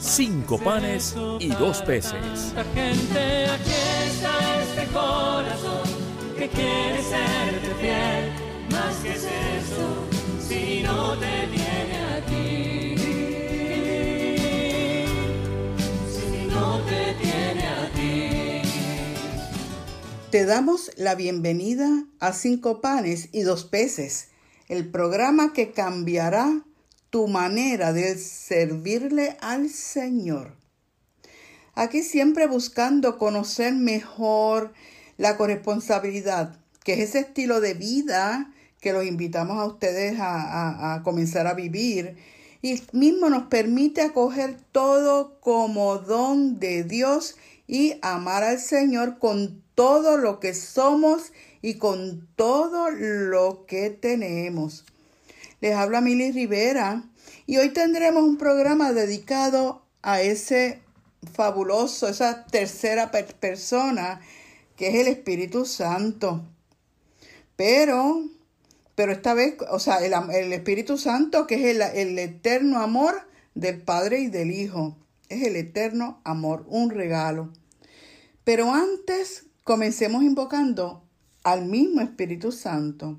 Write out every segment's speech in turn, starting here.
cinco panes y dos peces. Gente, aquí está este corazón que quiere serte fiel. Más que es eso, si no te tiene a ti. Si no te tiene a ti. Te damos la bienvenida a Cinco Panes y Dos Peces, el programa que cambiará tu manera de servirle al Señor. Aquí siempre buscando conocer mejor la corresponsabilidad, que es ese estilo de vida que los invitamos a ustedes a, a- a comenzar a vivir y mismo nos permite acoger todo como don de Dios y amar al Señor con todo lo que somos y con todo lo que tenemos. Les habla Mili Rivera y hoy tendremos un programa dedicado a ese fabuloso, esa tercera per- persona que es el Espíritu Santo. Pero, pero esta vez, o sea, el, Espíritu Santo que es el eterno amor del Padre y del Hijo. Es el eterno amor, un regalo. Pero antes comencemos invocando al mismo Espíritu Santo.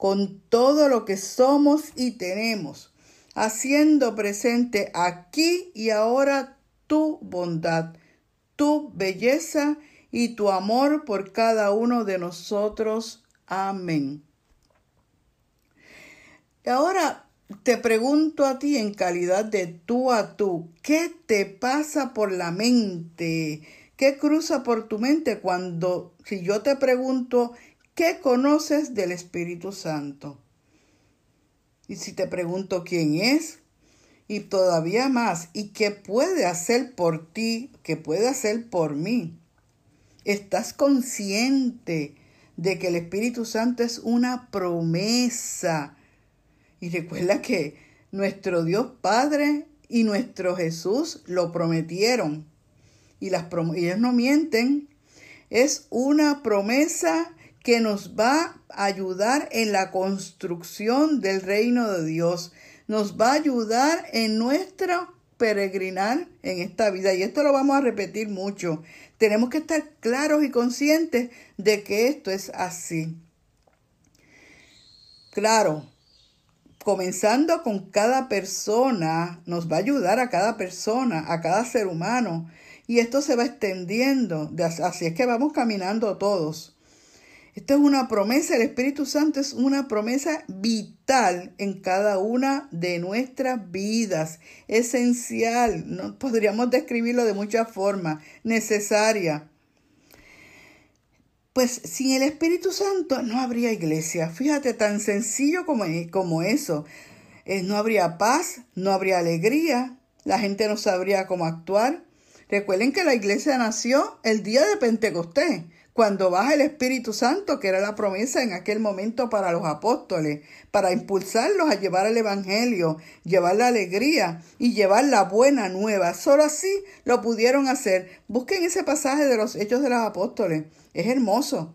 con todo lo que somos y tenemos, haciendo presente aquí y ahora tu bondad, tu belleza y tu amor por cada uno de nosotros. Amén. Ahora te pregunto a ti en calidad de tú a tú, ¿qué te pasa por la mente? ¿Qué cruza por tu mente cuando, si yo te pregunto, ¿qué conoces del Espíritu Santo? Y si te pregunto quién es, y todavía más, ¿y qué puede hacer por ti, qué puede hacer por mí? ¿Estás consciente de que el Espíritu Santo es una promesa? Y recuerda que nuestro Dios Padre y nuestro Jesús lo prometieron. Y, las prom- ellos no mienten. Es una promesa que nos va a ayudar en la construcción del reino de Dios. Nos va a ayudar en nuestro peregrinar en esta vida. Y esto lo vamos a repetir mucho. Tenemos que estar claros y conscientes de que esto es así. Claro, comenzando con cada persona, nos va a ayudar a cada persona, a cada ser humano. Y esto se va extendiendo, así es que vamos caminando todos. Esto es una promesa, el Espíritu Santo es una promesa vital en cada una de nuestras vidas, esencial, no podríamos describirlo de muchas formas, necesaria. Pues sin el Espíritu Santo no habría iglesia. Fíjate, tan sencillo como, como eso. No habría paz, no habría alegría, la gente no sabría cómo actuar. Recuerden que la iglesia nació el día de Pentecostés, cuando baja el Espíritu Santo, que era la promesa en aquel momento para los apóstoles, para impulsarlos a llevar el Evangelio, llevar la alegría y llevar la buena nueva. Solo así lo pudieron hacer. Busquen ese pasaje de los Hechos de los Apóstoles. Es hermoso.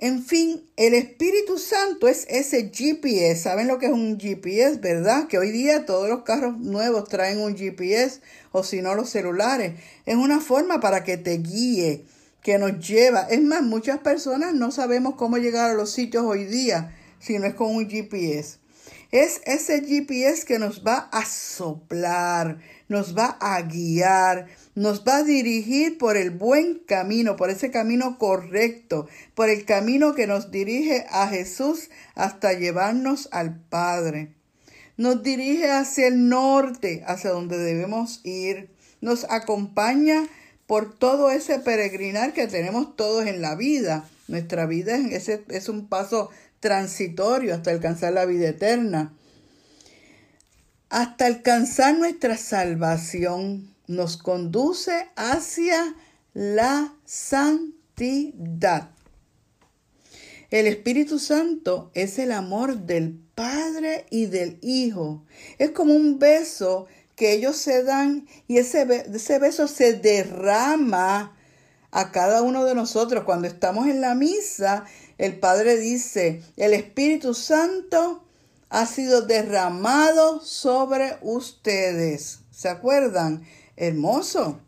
En fin, el Espíritu Santo es ese GPS. ¿Saben lo que es un GPS, verdad? Que hoy día todos los carros nuevos traen un GPS o si no los celulares. Es una forma para que te guíe, que nos lleva. Es más, muchas personas no sabemos cómo llegar a los sitios hoy día si no es con un GPS. Es ese GPS que nos va a soplar, nos va a guiar, nos va a dirigir por el buen camino, por ese camino correcto, por el camino que nos dirige a Jesús hasta llevarnos al Padre. Nos dirige hacia el norte, hacia donde debemos ir. Nos acompaña por todo ese peregrinar que tenemos todos en la vida. Nuestra vida es, es un paso transitorio hasta alcanzar la vida eterna. Hasta alcanzar nuestra salvación nos conduce hacia la santidad. El Espíritu Santo es el amor del Padre y del Hijo. Es como un beso que ellos se dan y ese, beso se derrama a cada uno de nosotros. Cuando estamos en la misa, el Padre dice, el Espíritu Santo ha sido derramado sobre ustedes. ¿Se acuerdan? Hermoso.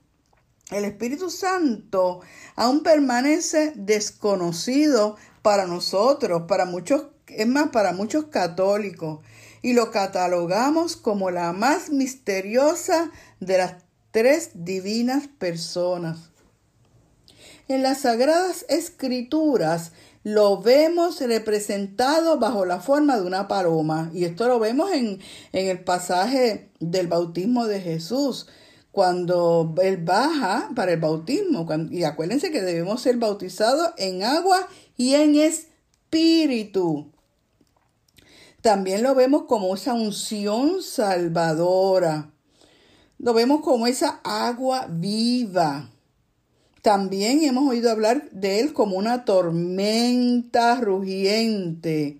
El Espíritu Santo aún permanece desconocido para nosotros, para muchos, es más, para muchos católicos, y lo catalogamos como la más misteriosa de las tres divinas personas. En las sagradas escrituras lo vemos representado bajo la forma de una paloma. Y esto lo vemos en, el pasaje del bautismo de Jesús, cuando Él baja para el bautismo. y acuérdense que debemos ser bautizados en agua y en espíritu. También lo vemos como esa unción salvadora. Lo vemos como esa agua viva. También hemos oído hablar de él como una tormenta rugiente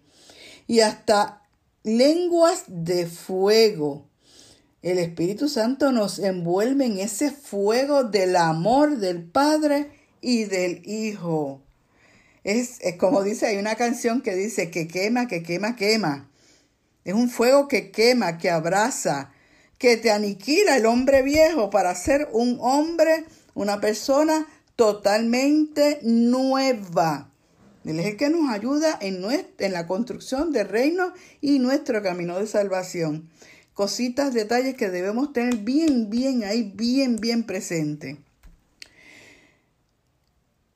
y hasta lenguas de fuego. El Espíritu Santo nos envuelve en ese fuego del amor del Padre y del Hijo. Es, como dice, hay una canción que dice que quema, que quema, quema. Es un fuego que quema, que abraza, que te aniquila el hombre viejo para ser un hombre una persona totalmente nueva. Él es el que nos ayuda en, en la construcción del reino y nuestro camino de salvación. Cositas, detalles que debemos tener bien, bien ahí, bien, bien presente.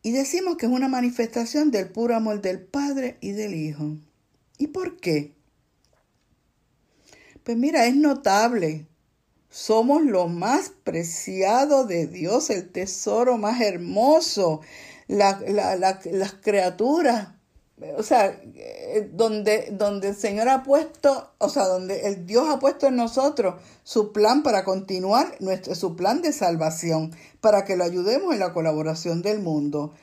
Y decimos que es una manifestación del puro amor del Padre y del Hijo. ¿Y por qué? Pues mira, es notable somos lo más preciado de Dios, el tesoro más hermoso, las criaturas, o sea, eh, donde, donde el Señor ha puesto, o sea, donde el Dios ha puesto en nosotros su plan para continuar, nuestro, su plan de salvación, para que lo ayudemos en la colaboración del mundo.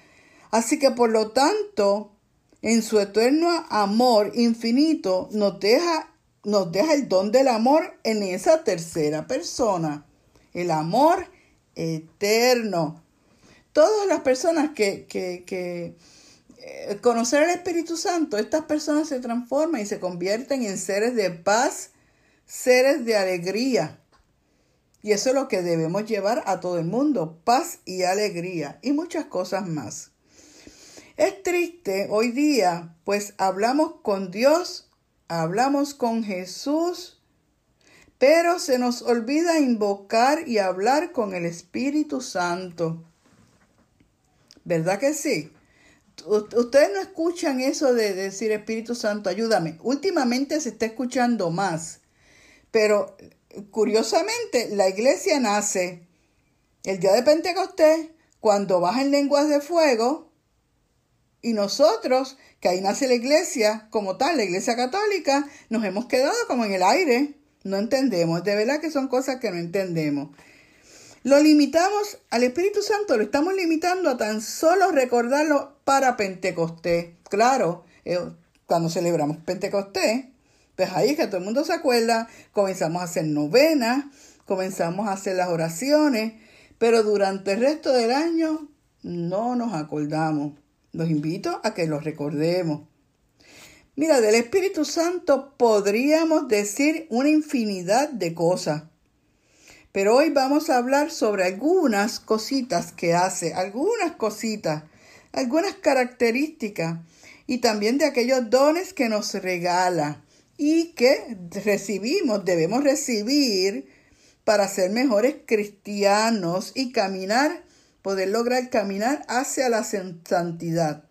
Así que por lo tanto, en su eterno amor infinito, nos deja nos deja el don del amor en esa tercera persona. El amor eterno. Todas las personas que, que, que eh, conocer al Espíritu Santo, estas personas se transforman y se convierten en seres de paz, seres de alegría. Y eso es lo que debemos llevar a todo el mundo, paz y alegría y muchas cosas más. Es triste hoy día, pues hablamos con Dios hablamos con Jesús, pero se nos olvida invocar y hablar con el Espíritu Santo. ¿Verdad que sí? Ustedes no escuchan eso de decir Espíritu Santo, ayúdame. Últimamente se está escuchando más, pero curiosamente la iglesia nace el día de Pentecostés cuando bajan lenguas de fuego y nosotros que ahí nace la iglesia como tal, la iglesia católica, nos hemos quedado como en el aire. No entendemos, de verdad que son cosas que no entendemos. Lo limitamos al Espíritu Santo, lo estamos limitando a tan solo recordarlo para Pentecostés. Claro, eh, cuando celebramos Pentecostés, pues ahí es que todo el mundo se acuerda, comenzamos a hacer novenas, comenzamos a hacer las oraciones, pero durante el resto del año no nos acordamos. Los invito a que los recordemos. Mira, del Espíritu Santo podríamos decir una infinidad de cosas. Pero hoy vamos a hablar sobre algunas cositas que hace, algunas cositas, algunas características y también de aquellos dones que nos regala y que recibimos, debemos recibir para ser mejores cristianos y caminar, poder lograr caminar hacia la santidad.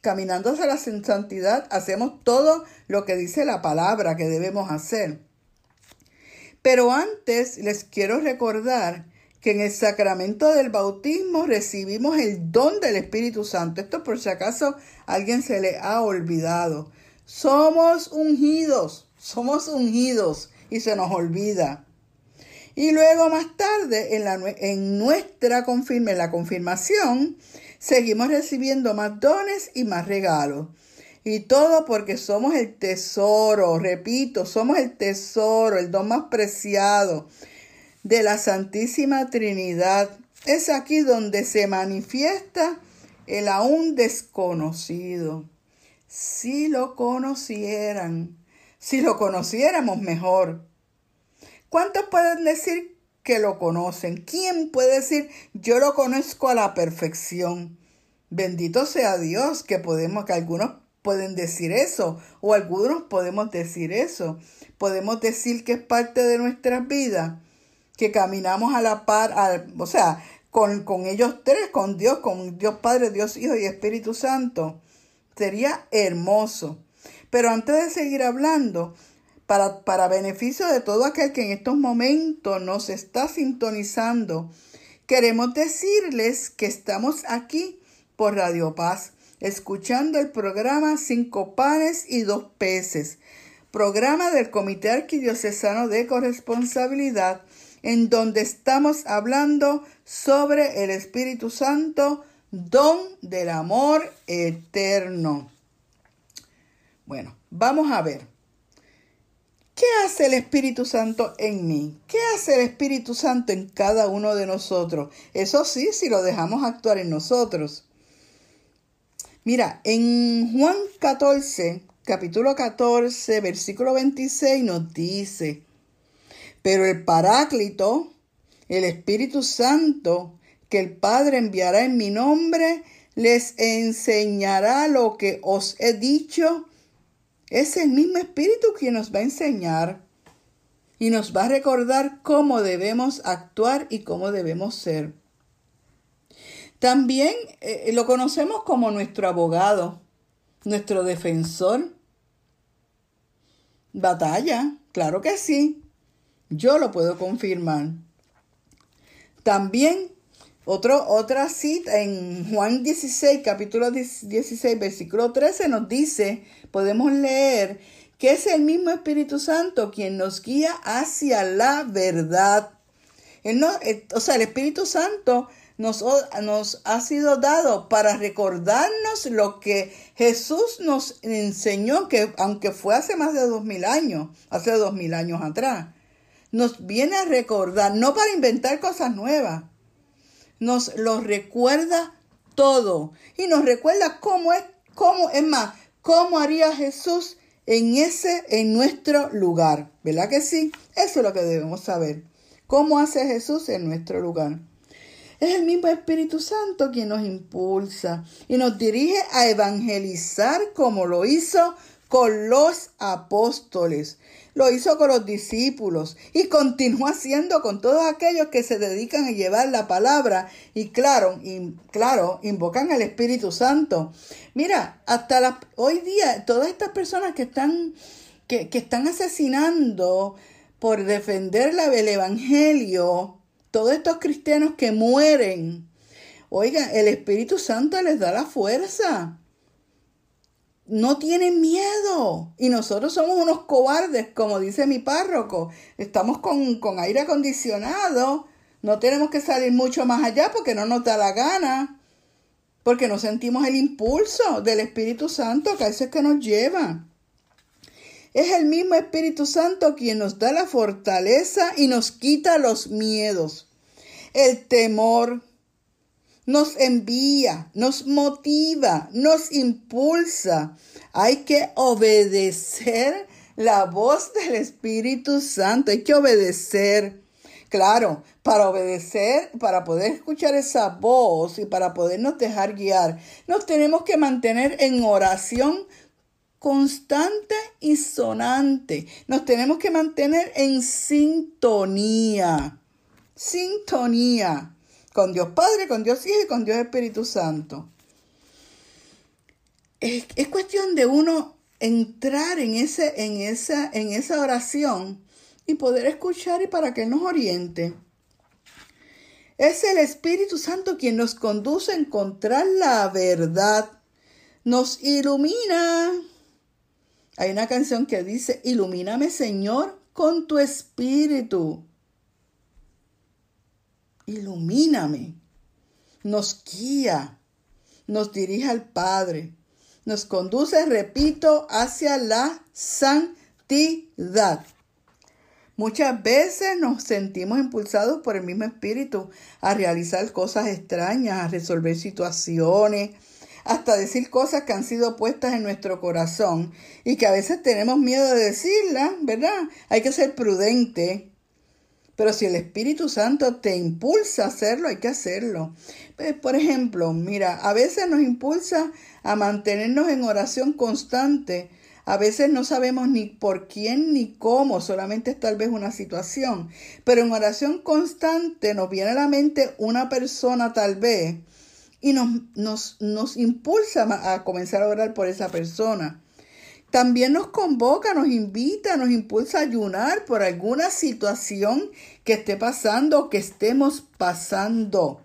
Caminando hacia la santidad hacemos todo lo que dice la palabra que debemos hacer. Pero antes les quiero recordar que en el sacramento del bautismo recibimos el don del Espíritu Santo. Esto por si acaso alguien se le ha olvidado. Somos ungidos, somos ungidos y se nos olvida. Y luego más tarde, en, la, en nuestra confirma, en la confirmación, seguimos recibiendo más dones y más regalos. Y todo porque somos el tesoro, repito, somos el tesoro, el don más preciado de la Santísima Trinidad. Es aquí donde se manifiesta el aún desconocido. Si lo conocieran, si lo conociéramos mejor. ¿Cuántos pueden decir que lo conocen? ¿Quién puede decir yo lo conozco a la perfección? Bendito sea Dios que podemos, que algunos pueden decir eso, o algunos podemos decir eso. Podemos decir que es parte de nuestra vida, que caminamos a la par, o sea, con, con ellos tres, con Dios, con Dios Padre, Dios Hijo y Espíritu Santo. Sería hermoso. Pero antes de seguir hablando, para, para beneficio de todo aquel que en estos momentos nos está sintonizando, queremos decirles que estamos aquí por Radio Paz, escuchando el programa Cinco Panes y Dos Peces, programa del Comité Arquidiocesano de Corresponsabilidad, en donde estamos hablando sobre el Espíritu Santo, don del amor eterno. Bueno, vamos a ver. ¿Qué hace el Espíritu Santo en mí? ¿Qué hace el Espíritu Santo en cada uno de nosotros? Eso sí, si lo dejamos actuar en nosotros. Mira, en Juan 14, capítulo 14, versículo 26 nos dice, pero el Paráclito, el Espíritu Santo, que el Padre enviará en mi nombre, les enseñará lo que os he dicho es el mismo Espíritu quien nos va a enseñar y nos va a recordar cómo debemos actuar y cómo debemos ser. También eh, lo conocemos como nuestro abogado, nuestro defensor. Batalla, claro que sí. Yo lo puedo confirmar. También otro, otra cita en Juan 16, capítulo 16, versículo 13 nos dice, podemos leer que es el mismo Espíritu Santo quien nos guía hacia la verdad. no, eh, o sea, el Espíritu Santo nos, nos ha sido dado para recordarnos lo que Jesús nos enseñó, que aunque fue hace más de dos mil años, hace dos mil años atrás, nos viene a recordar, no para inventar cosas nuevas, nos lo recuerda todo y nos recuerda cómo es, cómo es más, cómo haría Jesús en ese, en nuestro lugar. ¿Verdad que sí? Eso es lo que debemos saber. ¿Cómo hace Jesús en nuestro lugar? Es el mismo Espíritu Santo quien nos impulsa y nos dirige a evangelizar como lo hizo con los apóstoles lo hizo con los discípulos y continúa haciendo con todos aquellos que se dedican a llevar la palabra y claro, y, claro, invocan al Espíritu Santo. Mira, hasta hoy día todas estas personas que están, que, que están asesinando por defender la, el Evangelio, todos estos cristianos que mueren, oiga, el Espíritu Santo les da la fuerza no tienen miedo. Y nosotros somos unos cobardes, como dice mi párroco. Estamos con, con, aire acondicionado. No tenemos que salir mucho más allá porque no nos da la gana. Porque no sentimos el impulso del Espíritu Santo que a veces que nos lleva. Es el mismo Espíritu Santo quien nos da la fortaleza y nos quita los miedos, el temor, nos envía, nos motiva, nos impulsa. Hay que obedecer la voz del Espíritu Santo, hay que obedecer. Claro, para obedecer, para poder escuchar esa voz y para podernos dejar guiar, nos tenemos que mantener en oración constante y sonante. Nos tenemos que mantener en sintonía. Sintonía con Dios Padre, con Dios Hijo y con Dios Espíritu Santo. Es, es cuestión de uno entrar en, ese, en, esa, en esa oración y poder escuchar y para que nos oriente. Es el Espíritu Santo quien nos conduce a encontrar la verdad, nos ilumina. Hay una canción que dice, ilumíname Señor con tu espíritu. Ilumíname. Nos guía, nos dirige al Padre, nos conduce, repito, hacia la santidad. Muchas veces nos sentimos impulsados por el mismo espíritu a realizar cosas extrañas, a resolver situaciones, hasta decir cosas que han sido puestas en nuestro corazón y que a veces tenemos miedo de decirlas, ¿verdad? Hay que ser prudente. Pero si el Espíritu Santo te impulsa a hacerlo, hay que hacerlo. Pues, por ejemplo, mira, a veces nos impulsa a mantenernos en oración constante a veces no sabemos ni por quién ni cómo, solamente es tal vez una situación. Pero en oración constante nos viene a la mente una persona tal vez y nos, nos, nos impulsa a comenzar a orar por esa persona. También nos convoca, nos invita, nos impulsa a ayunar por alguna situación que esté pasando o que estemos pasando.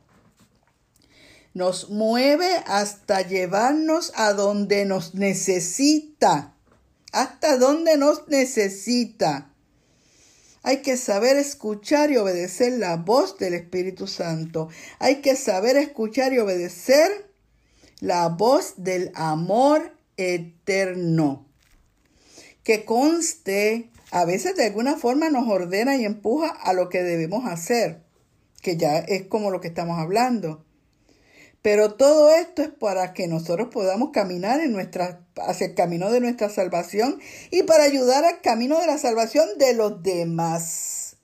Nos mueve hasta llevarnos a donde nos necesita hasta donde nos necesita. Hay que saber escuchar y obedecer la voz del Espíritu Santo. Hay que saber escuchar y obedecer la voz del amor eterno. Que conste, a veces de alguna forma nos ordena y empuja a lo que debemos hacer, que ya es como lo que estamos hablando. Pero todo esto es para que nosotros podamos caminar en nuestra, hacia el camino de nuestra salvación y para ayudar al camino de la salvación de los demás.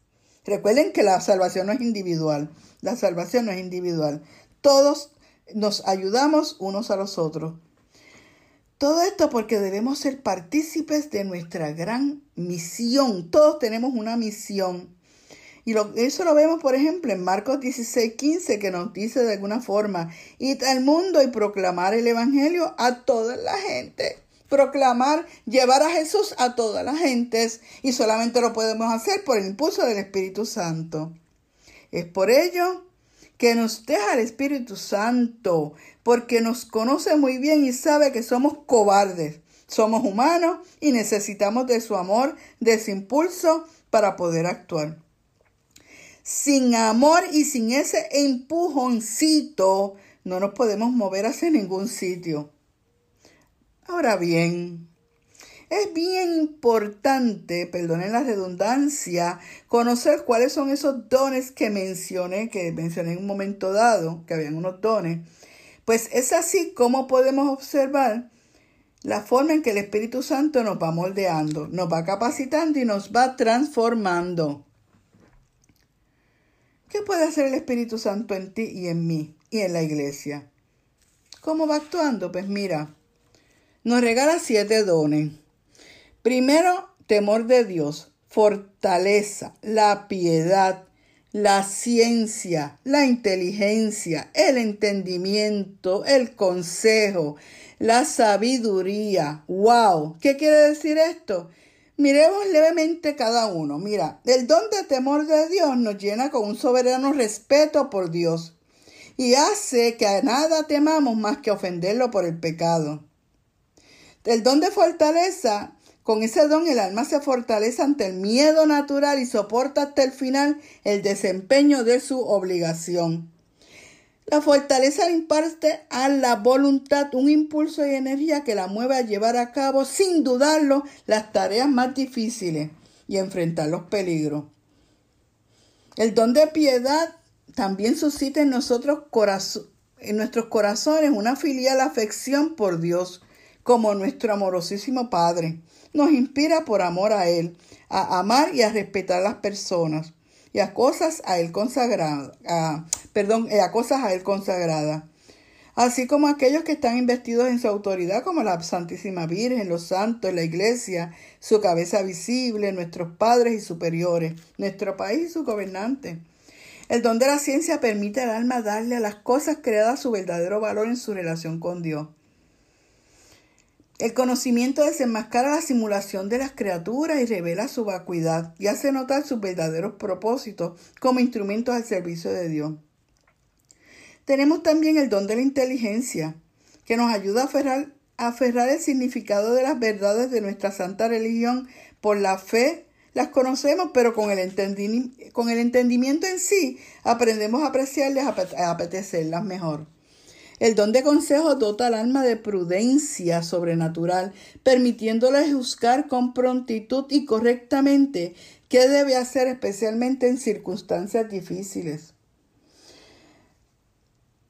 Recuerden que la salvación no es individual. La salvación no es individual. Todos nos ayudamos unos a los otros. Todo esto porque debemos ser partícipes de nuestra gran misión. Todos tenemos una misión. Y eso lo vemos, por ejemplo, en Marcos 16, 15, que nos dice de alguna forma, id al mundo y proclamar el Evangelio a toda la gente. Proclamar, llevar a Jesús a todas las gentes y solamente lo podemos hacer por el impulso del Espíritu Santo. Es por ello que nos deja el Espíritu Santo, porque nos conoce muy bien y sabe que somos cobardes, somos humanos y necesitamos de su amor, de su impulso para poder actuar. Sin amor y sin ese empujoncito no nos podemos mover hacia ningún sitio. Ahora bien, es bien importante, perdonen la redundancia, conocer cuáles son esos dones que mencioné, que mencioné en un momento dado, que habían unos dones. Pues es así como podemos observar la forma en que el Espíritu Santo nos va moldeando, nos va capacitando y nos va transformando. ¿Qué puede hacer el Espíritu Santo en ti y en mí y en la iglesia? ¿Cómo va actuando? Pues mira, nos regala siete dones. Primero, temor de Dios, fortaleza, la piedad, la ciencia, la inteligencia, el entendimiento, el consejo, la sabiduría. ¡Wow! ¿Qué quiere decir esto? Miremos levemente cada uno. Mira, el don de temor de Dios nos llena con un soberano respeto por Dios y hace que a nada temamos más que ofenderlo por el pecado. El don de fortaleza, con ese don el alma se fortalece ante el miedo natural y soporta hasta el final el desempeño de su obligación. La fortaleza le imparte a la voluntad un impulso y energía que la mueve a llevar a cabo, sin dudarlo, las tareas más difíciles y enfrentar los peligros. El don de piedad también suscita en, nosotros en nuestros corazones una filial afección por Dios, como nuestro amorosísimo Padre. Nos inspira por amor a Él, a amar y a respetar a las personas a cosas a él consagrada, perdón, eh, a cosas a él consagrada. así como aquellos que están investidos en su autoridad, como la Santísima Virgen, los santos, la Iglesia, su cabeza visible, nuestros padres y superiores, nuestro país y su gobernante. El don de la ciencia permite al alma darle a las cosas creadas su verdadero valor en su relación con Dios. El conocimiento desenmascara la simulación de las criaturas y revela su vacuidad y hace notar sus verdaderos propósitos como instrumentos al servicio de Dios. Tenemos también el don de la inteligencia, que nos ayuda a aferrar, el significado de las verdades de nuestra santa religión por la fe. Las conocemos, pero con el, con el entendimiento en sí aprendemos a apreciarlas, a apetecerlas mejor. El don de consejo dota al alma de prudencia sobrenatural, permitiéndole juzgar con prontitud y correctamente qué debe hacer especialmente en circunstancias difíciles.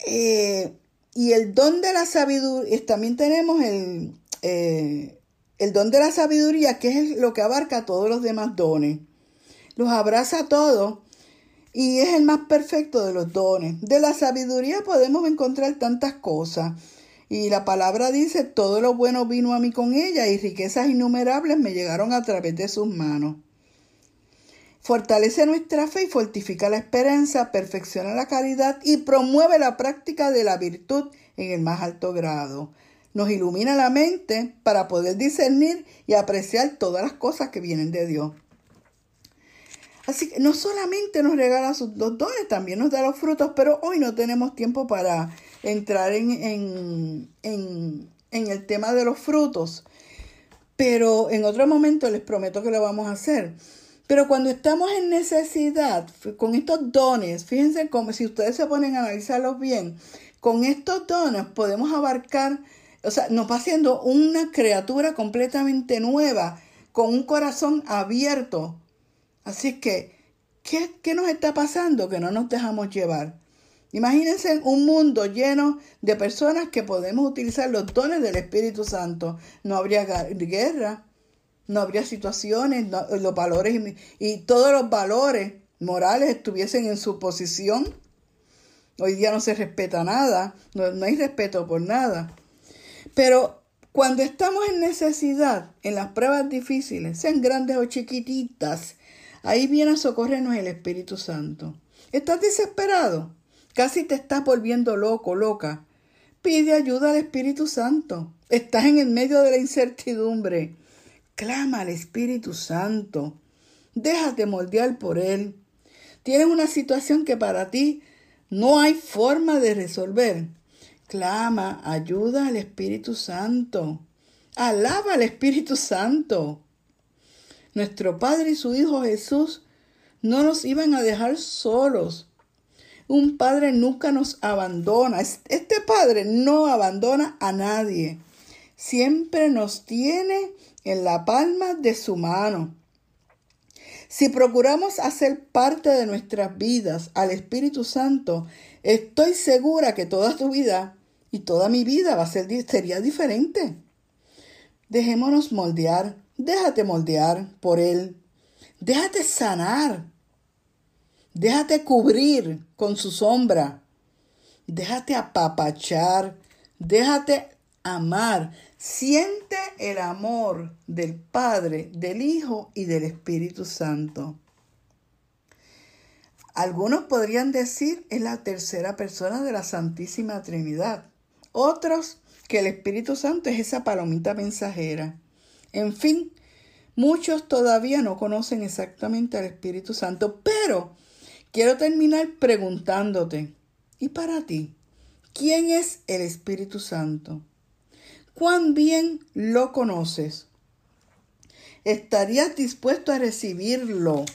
Eh, y el don de la sabiduría, también tenemos el, eh, el don de la sabiduría, que es lo que abarca todos los demás dones. Los abraza a todos y es el más perfecto de los dones. De la sabiduría podemos encontrar tantas cosas. Y la palabra dice, todo lo bueno vino a mí con ella y riquezas innumerables me llegaron a través de sus manos. Fortalece nuestra fe y fortifica la esperanza, perfecciona la caridad y promueve la práctica de la virtud en el más alto grado. Nos ilumina la mente para poder discernir y apreciar todas las cosas que vienen de Dios. Así que no solamente nos regala sus dos dones, también nos da los frutos, pero hoy no tenemos tiempo para entrar en, en, el tema de los frutos. Pero en otro momento les prometo que lo vamos a hacer. Pero cuando estamos en necesidad, con estos dones, fíjense cómo si ustedes se ponen a analizarlos bien, con estos dones podemos abarcar, o sea, nos va haciendo una criatura completamente nueva, con un corazón abierto Así que, ¿qué, ¿qué nos está pasando que no nos dejamos llevar? Imagínense un mundo lleno de personas que podemos utilizar los dones del Espíritu Santo. No habría guerra, no habría situaciones, los valores y, todos los valores morales estuviesen en su posición. Hoy día no se respeta nada, no, no hay respeto por nada. Pero cuando estamos en necesidad, en las pruebas difíciles, sean grandes o chiquititas, Ahí viene a socorrernos el Espíritu Santo. ¿Estás desesperado? Casi te estás volviendo loco, loca. Pide ayuda al Espíritu Santo. Estás en el medio de la incertidumbre. Clama al Espíritu Santo. Déjate moldear por Él. Tienes una situación que para ti no hay forma de resolver. Clama, ayuda al Espíritu Santo. Alaba al Espíritu Santo nuestro Padre y su Hijo Jesús no nos iban a dejar solos. Un padre nunca nos abandona. Este padre no abandona a nadie. Siempre nos tiene en la palma de su mano. Si procuramos hacer parte de nuestras vidas al Espíritu Santo, estoy segura que toda tu vida y toda mi vida va a ser sería diferente. Dejémonos moldear Déjate moldear por Él. Déjate sanar. Déjate cubrir con su sombra. Déjate apapachar. Déjate amar. Siente el amor del Padre, del Hijo y del Espíritu Santo. Algunos podrían decir es la tercera persona de la Santísima Trinidad. Otros que el Espíritu Santo es esa palomita mensajera. En fin, muchos todavía no conocen exactamente al Espíritu Santo, pero quiero terminar preguntándote, ¿y para ti? ¿Quién es el Espíritu Santo? ¿Cuán bien lo conoces? ¿Estarías dispuesto a recibirlo?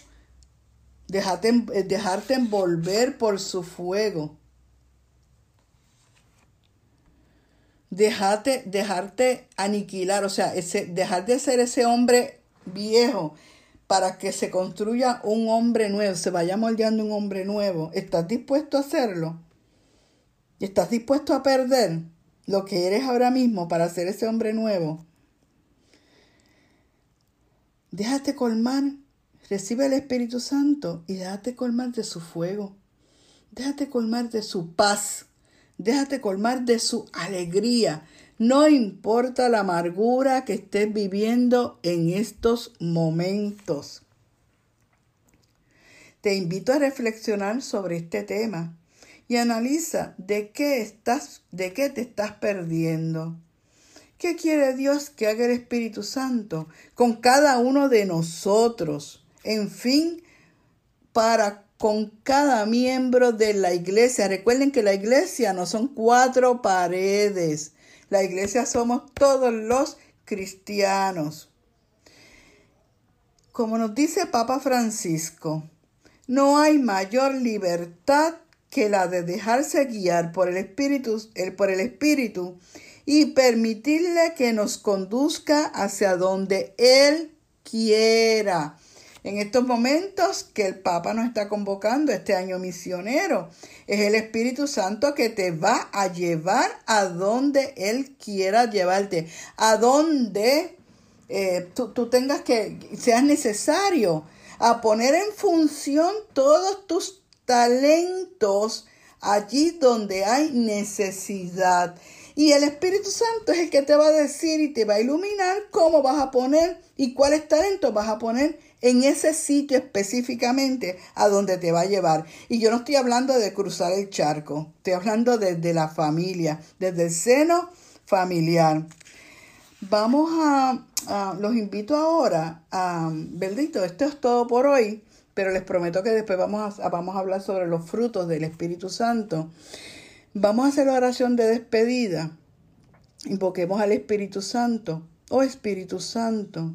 Dejarte, dejarte envolver por su fuego dejarte, dejarte aniquilar, o sea, ese, dejar de ser ese hombre viejo para que se construya un hombre nuevo, se vaya moldeando un hombre nuevo. ¿Estás dispuesto a hacerlo? ¿Estás dispuesto a perder lo que eres ahora mismo para ser ese hombre nuevo? Déjate colmar, recibe el Espíritu Santo y déjate colmar de su fuego. Déjate colmar de su paz Déjate colmar de su alegría. No importa la amargura que estés viviendo en estos momentos. Te invito a reflexionar sobre este tema y analiza de qué estás, de qué te estás perdiendo. ¿Qué quiere Dios que haga el Espíritu Santo con cada uno de nosotros? En fin, para con cada miembro de la iglesia. Recuerden que la iglesia no son cuatro paredes. La iglesia somos todos los cristianos. Como nos dice Papa Francisco, no hay mayor libertad que la de dejarse guiar por el Espíritu, el, por el Espíritu y permitirle que nos conduzca hacia donde Él quiera. En estos momentos que el Papa nos está convocando este año misionero, es el Espíritu Santo que te va a llevar a donde Él quiera llevarte, a donde eh, tú, tú tengas que, seas necesario, a poner en función todos tus talentos allí donde hay necesidad. Y el Espíritu Santo es el que te va a decir y te va a iluminar cómo vas a poner y cuáles talentos vas a poner en ese sitio específicamente a donde te va a llevar. Y yo no estoy hablando de cruzar el charco, estoy hablando desde la familia, desde el seno familiar. Vamos a, los invito ahora a, bendito, esto es todo por hoy, pero les prometo que después vamos a, vamos a hablar sobre los frutos del Espíritu Santo. Vamos a hacer la oración de despedida. Invoquemos al Espíritu Santo. Oh Espíritu Santo,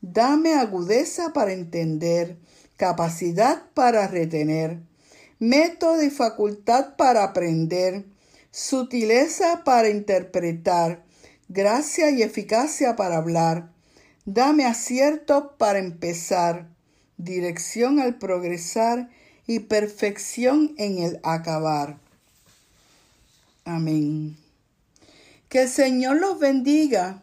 Dame agudeza para entender, capacidad para retener, método y facultad para aprender, sutileza para interpretar, gracia y eficacia para hablar. Dame acierto para empezar dirección al progresar y perfección en el acabar. Amén. Que el Señor los bendiga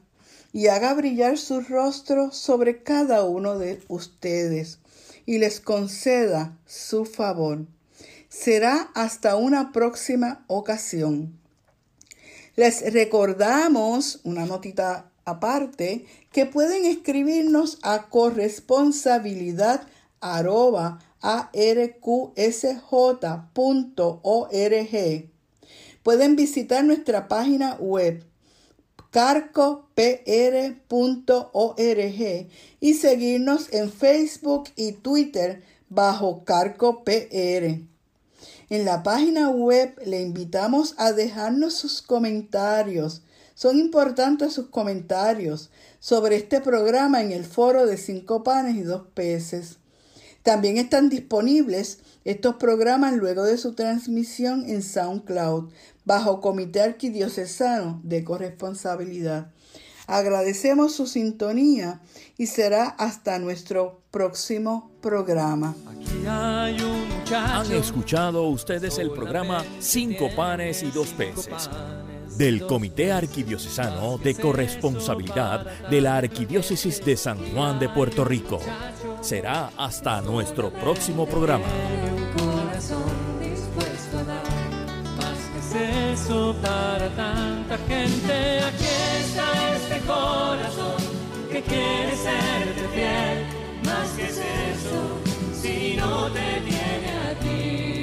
y haga brillar su rostro sobre cada uno de ustedes y les conceda su favor. Será hasta una próxima ocasión. Les recordamos una notita aparte que pueden escribirnos a corresponsabilidad arroba arqsj.org. Pueden visitar nuestra página web carcopr.org y seguirnos en Facebook y Twitter bajo carcopr. En la página web le invitamos a dejarnos sus comentarios son importantes sus comentarios sobre este programa en el foro de cinco panes y dos peces. También están disponibles estos programas luego de su transmisión en SoundCloud bajo Comité Arquidiocesano de Corresponsabilidad. Agradecemos su sintonía y será hasta nuestro próximo programa. Han escuchado ustedes el programa Cinco panes y dos peces del Comité Arquidiocesano de Corresponsabilidad de la Arquidiócesis de San Juan de Puerto Rico. Será hasta nuestro próximo programa. eso para tanta gente. Aquí está este corazón que quiere serte fiel. Más que es eso, si no te tiene a ti.